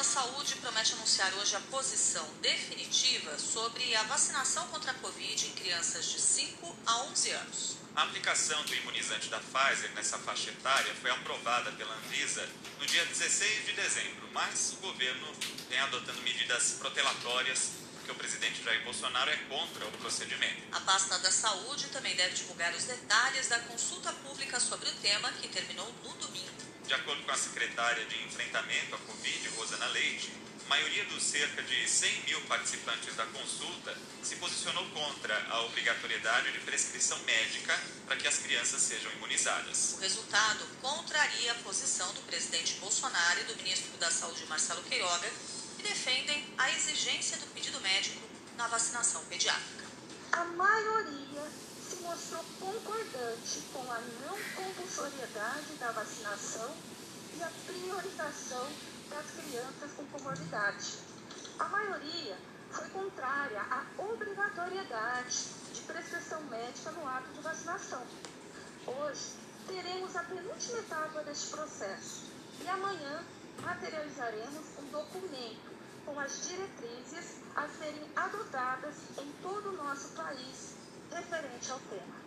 da Saúde promete anunciar hoje a posição definitiva sobre a vacinação contra a Covid em crianças de 5 a 11 anos. A aplicação do imunizante da Pfizer nessa faixa etária foi aprovada pela Anvisa no dia 16 de dezembro, mas o governo vem adotando medidas protelatórias porque o presidente Jair Bolsonaro é contra o procedimento. A pasta da Saúde também deve divulgar os detalhes da consulta pública sobre o tema que terminou no domingo. De acordo com a secretária de Enfrentamento à Covid, Rosana Leite, a maioria dos cerca de 100 mil participantes da consulta se posicionou contra a obrigatoriedade de prescrição médica para que as crianças sejam imunizadas. O resultado contraria a posição do presidente Bolsonaro e do ministro da Saúde, Marcelo Queiroga, que defendem a exigência do pedido médico na vacinação pediátrica. A maioria mostrou concordante com a não compulsoriedade da vacinação e a priorização das crianças com comorbidade. A maioria foi contrária à obrigatoriedade de prescrição médica no ato de vacinação. Hoje, teremos a penúltima etapa deste processo e amanhã materializaremos um documento com as diretrizes a serem adotadas em todo o nosso país referente ao tema.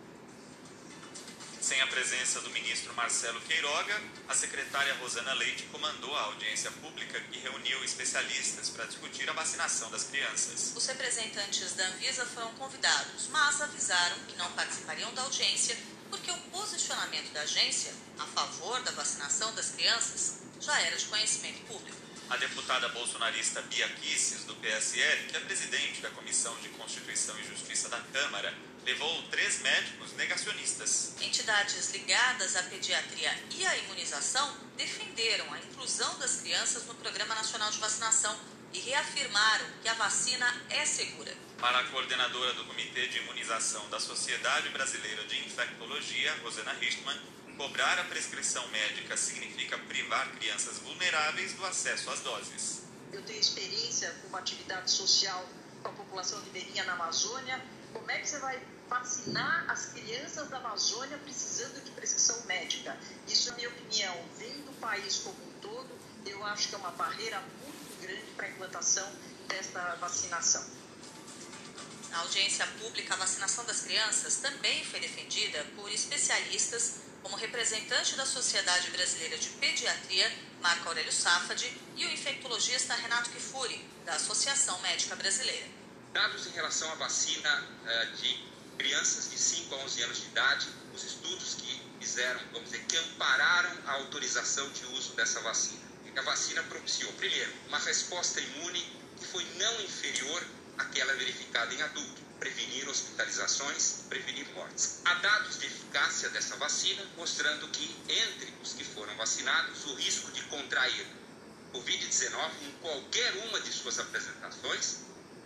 Sem a presença do ministro Marcelo Queiroga, a secretária Rosana Leite comandou a audiência pública que reuniu especialistas para discutir a vacinação das crianças. Os representantes da Anvisa foram convidados, mas avisaram que não participariam da audiência porque o posicionamento da agência a favor da vacinação das crianças já era de conhecimento público. A deputada bolsonarista Bia Kisses, do PSL, que é presidente da Comissão de Constituição e Justiça da Câmara, levou três médicos negacionistas. Entidades ligadas à pediatria e à imunização defenderam a inclusão das crianças no Programa Nacional de Vacinação e reafirmaram que a vacina é segura. Para a coordenadora do Comitê de Imunização da Sociedade Brasileira de Infectologia, Rosana Richtmann, cobrar a prescrição médica significa privar crianças vulneráveis do acesso às doses. Eu tenho experiência com uma atividade social com a população ribeirinha na Amazônia. Como é que você vai vacinar as crianças da Amazônia precisando de prescrição médica? Isso, na minha opinião, vem do país como um todo, eu acho que é uma barreira muito grande para a implantação desta vacinação. Na audiência pública, a vacinação das crianças também foi defendida por especialistas como representante da Sociedade Brasileira de Pediatria, Marco Aurélio Safadi, e o infectologista Renato Kifuri, da Associação Médica Brasileira. Dados em relação à vacina uh, de crianças de 5 a 11 anos de idade, os estudos que fizeram, vamos dizer, que ampararam a autorização de uso dessa vacina. A vacina propiciou, primeiro, uma resposta imune que foi não inferior àquela verificada em adulto prevenir hospitalizações, prevenir mortes. Há dados de eficácia dessa vacina mostrando que, entre os que foram vacinados, o risco de contrair Covid-19 em qualquer uma de suas apresentações,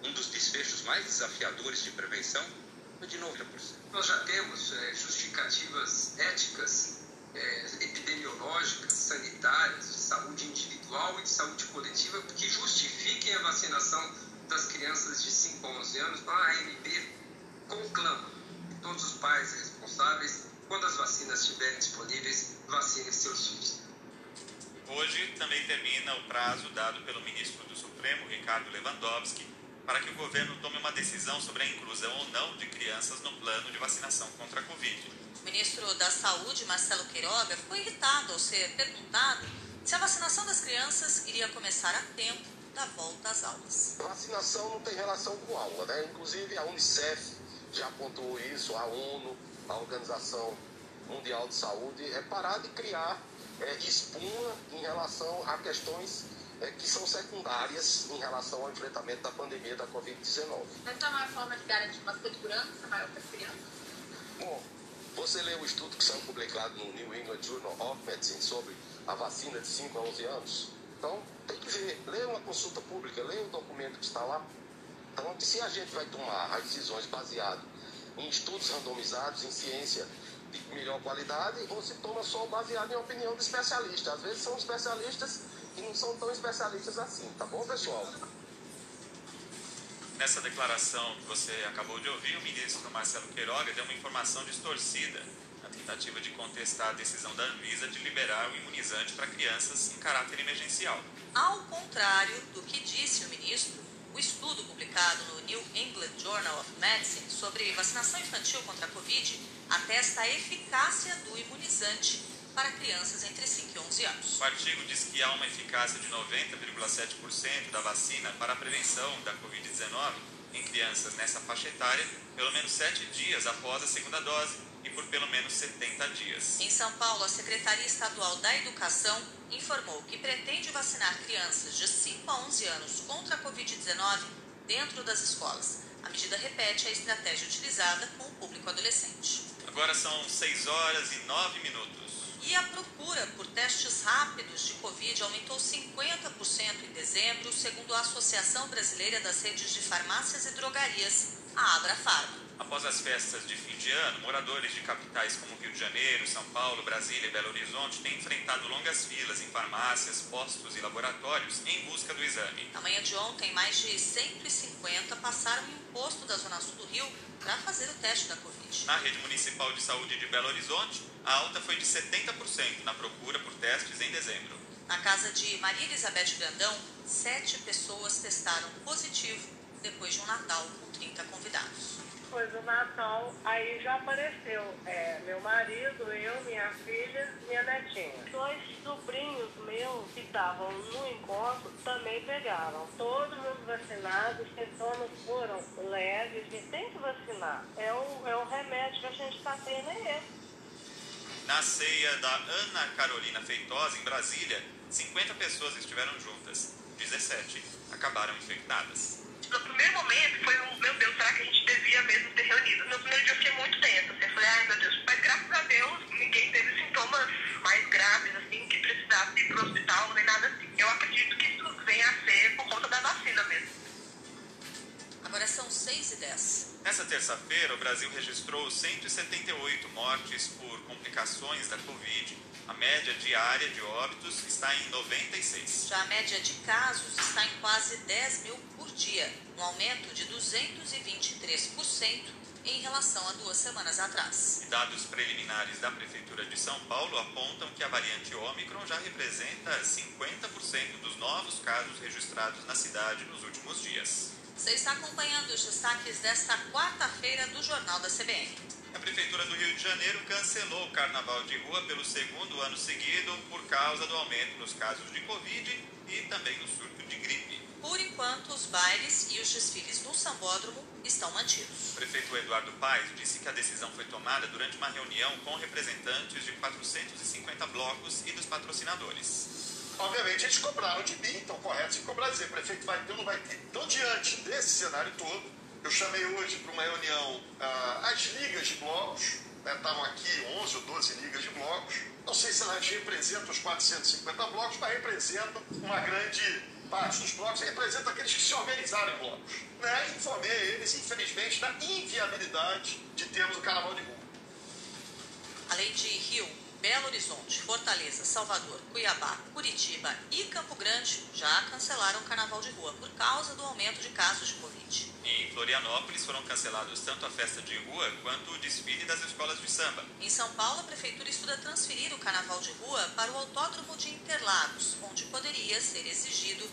um dos desfechos mais desafiadores de prevenção, de 90%. Nós já temos é, justificativas éticas, é, epidemiológicas, sanitárias, de saúde individual e de saúde coletiva que justifiquem a vacinação das crianças de 5 a 11 anos, a ANB conclama que todos os pais responsáveis, quando as vacinas estiverem disponíveis, vacinem seus filhos. Hoje também termina o prazo dado pelo ministro do Supremo, Ricardo Lewandowski, para que o governo tome uma decisão sobre a inclusão ou não de crianças no plano de vacinação contra a Covid. O ministro da Saúde, Marcelo Queiroga, ficou irritado ao ser perguntado se a vacinação das crianças iria começar a tempo da volta às aulas. Vacinação não tem relação com aula, né? Inclusive a Unicef já apontou isso, a ONU, a Organização Mundial de Saúde, é parar de criar é, espuma em relação a questões é, que são secundárias em relação ao enfrentamento da pandemia da Covid-19. Essa é a maior forma de garantir uma segurança maior para as crianças? Bom, você leu o estudo que saiu publicado no New England Journal of Medicine sobre a vacina de 5 a 11 anos? Então, tem que ver, lê uma consulta pública, lê o documento que está lá. Então, se a gente vai tomar as decisões baseadas em estudos randomizados, em ciência de melhor qualidade, ou se toma só baseado em opinião de especialista. Às vezes são especialistas que não são tão especialistas assim, tá bom, pessoal? Nessa declaração que você acabou de ouvir, o ministro Marcelo Queiroga deu uma informação distorcida na tentativa de contestar a decisão da Anvisa de liberar o imunizante para crianças em caráter emergencial. Ao contrário do que disse o ministro, o estudo publicado no New England Journal of Medicine sobre vacinação infantil contra a Covid atesta a eficácia do imunizante para crianças entre 5 e 11 anos. O artigo diz que há uma eficácia de 90,7% da vacina para a prevenção da Covid-19 em crianças nessa faixa etária, pelo menos 7 dias após a segunda dose e por pelo menos 70 dias. Em São Paulo, a Secretaria Estadual da Educação informou que pretende vacinar crianças de 5 a 11 anos contra a Covid-19 dentro das escolas. A medida repete a estratégia utilizada com o público adolescente. Agora são 6 horas e 9 minutos. E a procura por testes rápidos de Covid aumentou 50% em dezembro, segundo a Associação Brasileira das Redes de Farmácias e Drogarias, a Abrafarma. Após as festas de fim de ano, moradores de capitais como Rio de Janeiro, São Paulo, Brasília e Belo Horizonte têm enfrentado longas filas em farmácias, postos e laboratórios em busca do exame. Na manhã de ontem, mais de 150 passaram em um posto da Zona Sul do Rio para fazer o teste da Covid. Na rede municipal de saúde de Belo Horizonte, a alta foi de 70% na procura por testes em dezembro. Na casa de Maria Elizabeth Grandão, sete pessoas testaram positivo depois de um Natal com 30 convidados. Depois do Natal, aí já apareceu é, meu marido, eu, minha filha, minha netinha. Dois sobrinhos meus que estavam no encontro também pegaram. Todos os vacinados, os sintomas foram leves e tem que vacinar. É o, é o remédio que a gente está tendo, é esse. Na ceia da Ana Carolina Feitosa, em Brasília, 50 pessoas estiveram juntas. 17 acabaram infectadas. No primeiro momento foi um, meu Deus, será que a gente devia mesmo ter reunido? No primeiro dia eu fiquei muito tensa, assim, eu falei, ai meu Deus, mas graças a Deus ninguém teve sintomas mais graves, assim, que precisasse ir pro hospital, nem nada assim. Eu acredito que isso venha a ser por conta da vacina mesmo. Agora são 6 e 10. Nessa terça-feira, o Brasil registrou 178 mortes por complicações da Covid. A média diária de óbitos está em 96. Já a média de casos está em quase 10 mil dia, um aumento de 223% em relação a duas semanas atrás. Dados preliminares da Prefeitura de São Paulo apontam que a variante Ômicron já representa 50% dos novos casos registrados na cidade nos últimos dias. Você está acompanhando os destaques desta quarta-feira do Jornal da CBN. A Prefeitura do Rio de Janeiro cancelou o carnaval de rua pelo segundo ano seguido por causa do aumento nos casos de Covid e também no surto de gripe. Por enquanto, os bailes e os desfiles no Sambódromo estão mantidos. O prefeito Eduardo Paes disse que a decisão foi tomada durante uma reunião com representantes de 450 blocos e dos patrocinadores. Obviamente, eles cobraram de mim, então correto se cobrar dizer, prefeito vai ter ou não vai ter. Então, diante desse cenário todo, eu chamei hoje para uma reunião ah, as ligas de blocos, né, estavam aqui 11 ou 12 ligas de blocos. Não sei se elas representam os 450 blocos, mas representam uma grande parte dos blocos, representam aqueles que se organizaram em blocos. Né? Informei eles, infelizmente, da inviabilidade de termos o carnaval de rua. Além de Rio, Belo Horizonte, Fortaleza, Salvador, Cuiabá, Curitiba e Campo Grande já cancelaram o carnaval de rua por causa do aumento de casos de Covid. Em Florianópolis foram cancelados tanto a festa de rua quanto o desfile das escolas de samba. Em São Paulo, a prefeitura estuda transferir o carnaval de rua para o Autódromo de Interlagos, onde poderia ser exigido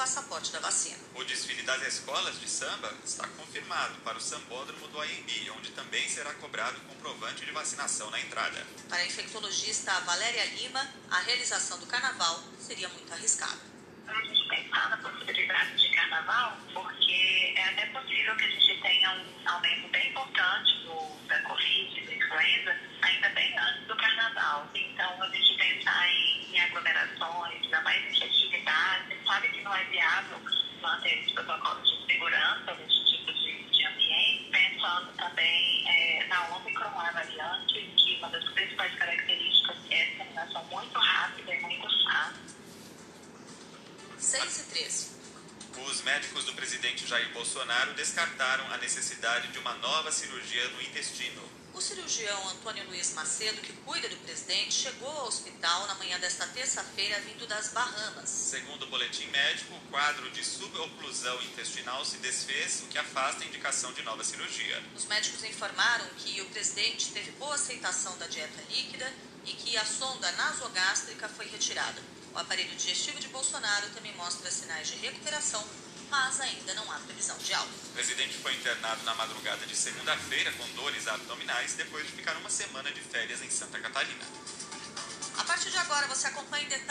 passaporte da vacina. O desfile das escolas de samba está confirmado para o Sambódromo do AMB, onde também será cobrado comprovante de vacinação na entrada. Para a infectologista Valéria Lima, a realização do carnaval seria muito arriscada. A gente pensar na possibilidade de carnaval, porque é até possível que a gente tenha um aumento bem importante do, da Covid, da influenza, ainda bem antes do carnaval. Então, a gente pensar em, em aglomerações, ainda mais em sabe que não é viável manter os protocolos de segurança nesse tipo de, de ambiente, pensando também é, na Omicron, a variante, que uma das principais características é a disseminação muito rápida e muito. 6 e 13. Os médicos do presidente Jair Bolsonaro descartaram a necessidade de uma nova cirurgia no intestino. O cirurgião Antônio Luiz Macedo, que cuida do presidente, chegou ao hospital na manhã desta terça-feira vindo das Bahamas. Segundo o boletim médico, o quadro de suboclusão intestinal se desfez, o que afasta a indicação de nova cirurgia. Os médicos informaram que o presidente teve boa aceitação da dieta líquida e que a sonda nasogástrica foi retirada. O aparelho digestivo de Bolsonaro também mostra sinais de recuperação, mas ainda não há previsão de alta. O presidente foi internado na madrugada de segunda-feira com dores abdominais depois de ficar uma semana de férias em Santa Catarina. A partir de agora você acompanha em detalhes